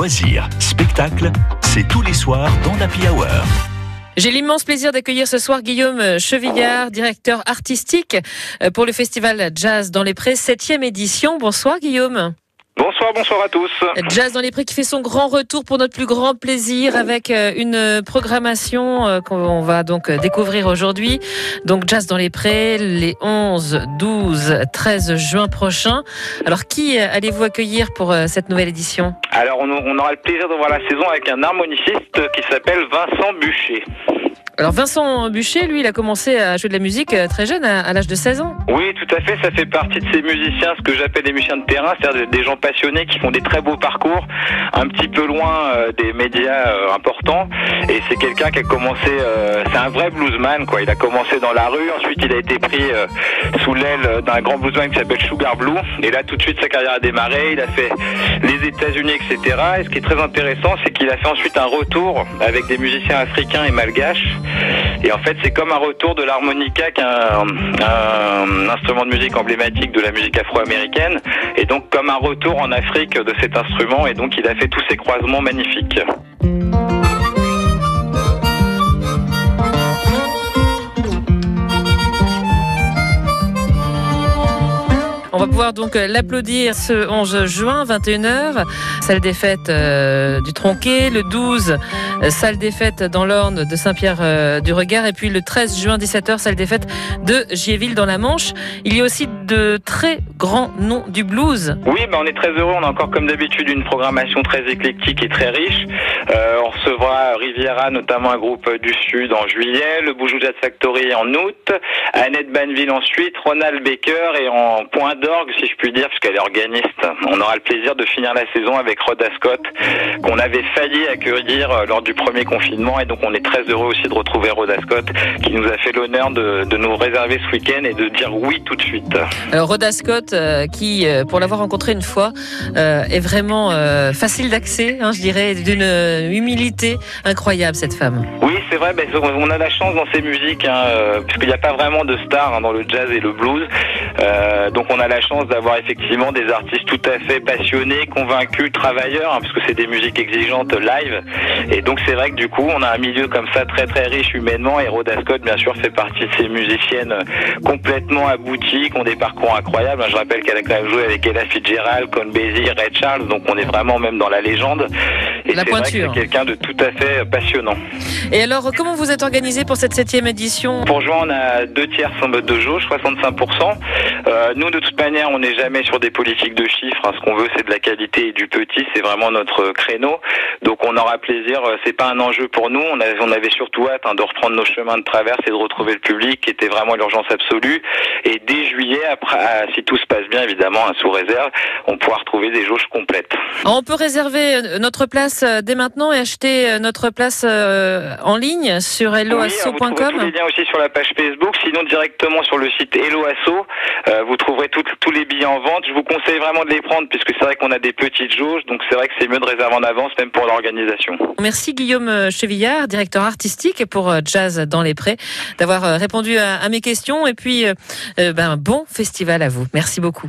loisirs, spectacles, c'est tous les soirs dans l'Happy Hour. J'ai l'immense plaisir d'accueillir ce soir Guillaume Chevillard, directeur artistique euh, pour le festival Jazz dans les Prés, 7e édition. Bonsoir Guillaume. Bonsoir, bonsoir à tous. Jazz dans les prix qui fait son grand retour pour notre plus grand plaisir avec euh, une programmation euh, qu'on va donc euh, découvrir aujourd'hui. Donc Jazz dans les prés les 11, 12, 13 juin prochains. Alors qui allez-vous accueillir pour cette nouvelle édition? Alors on, on aura le plaisir de voir la saison avec un harmoniciste qui s'appelle Vincent Bûcher. Alors Vincent Bûcher, lui, il a commencé à jouer de la musique euh, très jeune, à, l'âge de 16 ans. Oui, tout à fait. Ça fait partie de ces musiciens, ce que j'appelle des musiciens de terrain, c'est-à-dire des gens passionnés qui font des très beaux parcours, un petit peu loin euh, des médias euh, importants. Et c'est quelqu'un qui a commencé, c'est un vrai bluesman, quoi. Il a commencé dans la rue, ensuite il a été pris sous l'aile d'un grand bluesman qui s'appelle Sugar Blue. Et là, tout de suite, sa carrière a démarré. Il a fait les États-Unis, etc. Et ce qui est très intéressant, c'est qu'il a fait ensuite un retour avec des musiciens africains et malgaches. Et en fait, c'est comme un retour de l'harmonica, est un, instrument de musique emblématique de la musique afro-américaine, et donc comme un retour en Afrique de cet instrument. Et donc, il a fait tous ces croisements magnifiques. Va pouvoir donc euh, l'applaudir ce 11 juin, 21h, salle des fêtes euh, du Tronquet, le 12, euh, salle des fêtes dans l'Orne de Saint-Pierre du Regard, et puis le 13 juin, 17h, salle des fêtes de Giéville dans la Manche. Il y a aussi de très grands noms du blues. Oui, ben on est très heureux. On a encore comme d'habitude une programmation très éclectique et très riche. on recevra Riviera, notamment un groupe du Sud en juillet, le Boujou Jazz Factory en août, Annette Banville ensuite, Ronald Baker et en point d'or si je puis dire, puisqu'elle est organiste. On aura le plaisir de finir la saison avec Rhoda Scott, qu'on avait failli accueillir euh, lors du premier confinement. Et donc, on est très heureux aussi de retrouver Rhoda Scott, qui nous a fait l'honneur de, nous réserver ce week-end et de dire oui tout de suite. Alors, Rhoda Scott, euh, qui, euh, pour l'avoir rencontrée une fois, est vraiment facile d'accès, hein, je dirais, d'une humilité incroyable, cette femme. Oui, c'est vrai, ben, on a la chance dans ces musiques, hein, puisqu'il n'y a pas vraiment de stars hein, dans le jazz et le blues. donc, on a la chance d'avoir effectivement des artistes tout à fait passionnés, convaincus, travailleurs, hein, parce que c'est des musiques exigeantes live. Et donc c'est vrai que du coup, on a un milieu comme ça très très riche humainement. Et Rhoda Scott, bien sûr, fait partie de ces musiciennes complètement abouties, qui ont des parcours incroyables. Je rappelle qu'elle a quand même joué avec Ella Fitzgerald, Con Basie, Ray Charles, donc on est vraiment même dans la légende. Et vrai que c'est quelqu'un de tout à fait passionnant. Et alors, comment vous êtes organisé pour cette septième édition? Pour juin, on a deux tiers de jauge, 65%. Euh, nous, de toute manière, on n'est jamais sur des politiques de chiffres. Hein. Ce qu'on veut, c'est de la qualité et du petit. C'est vraiment notre créneau. Donc, on aura plaisir. Euh, c'est pas un enjeu pour nous. On avait, on avait surtout hâte hein, de reprendre nos chemins de traverse et de retrouver le public, qui était vraiment l'urgence absolue. Et dès juillet, après, ah, si tout se passe bien, évidemment, hein, sous réserve, on pourra retrouver des jauges complètes. On peut réserver euh, notre place euh, dès maintenant et acheter notre place en ligne sur helloasso.com. Oui, vous les liens aussi sur la page Facebook. Sinon, directement sur le site Helloasso, vous trouverez tous les billets en vente. Je vous conseille vraiment de les prendre puisque c'est vrai qu'on a des petites jauges, donc c'est vrai que c'est mieux de réserver en avance, même pour l'organisation. Merci Guillaume Chevillard, directeur artistique pour euh, Jazz dans les Prés, d'avoir euh, répondu à, mes questions et puis euh, ben, bon festival à vous. Merci beaucoup.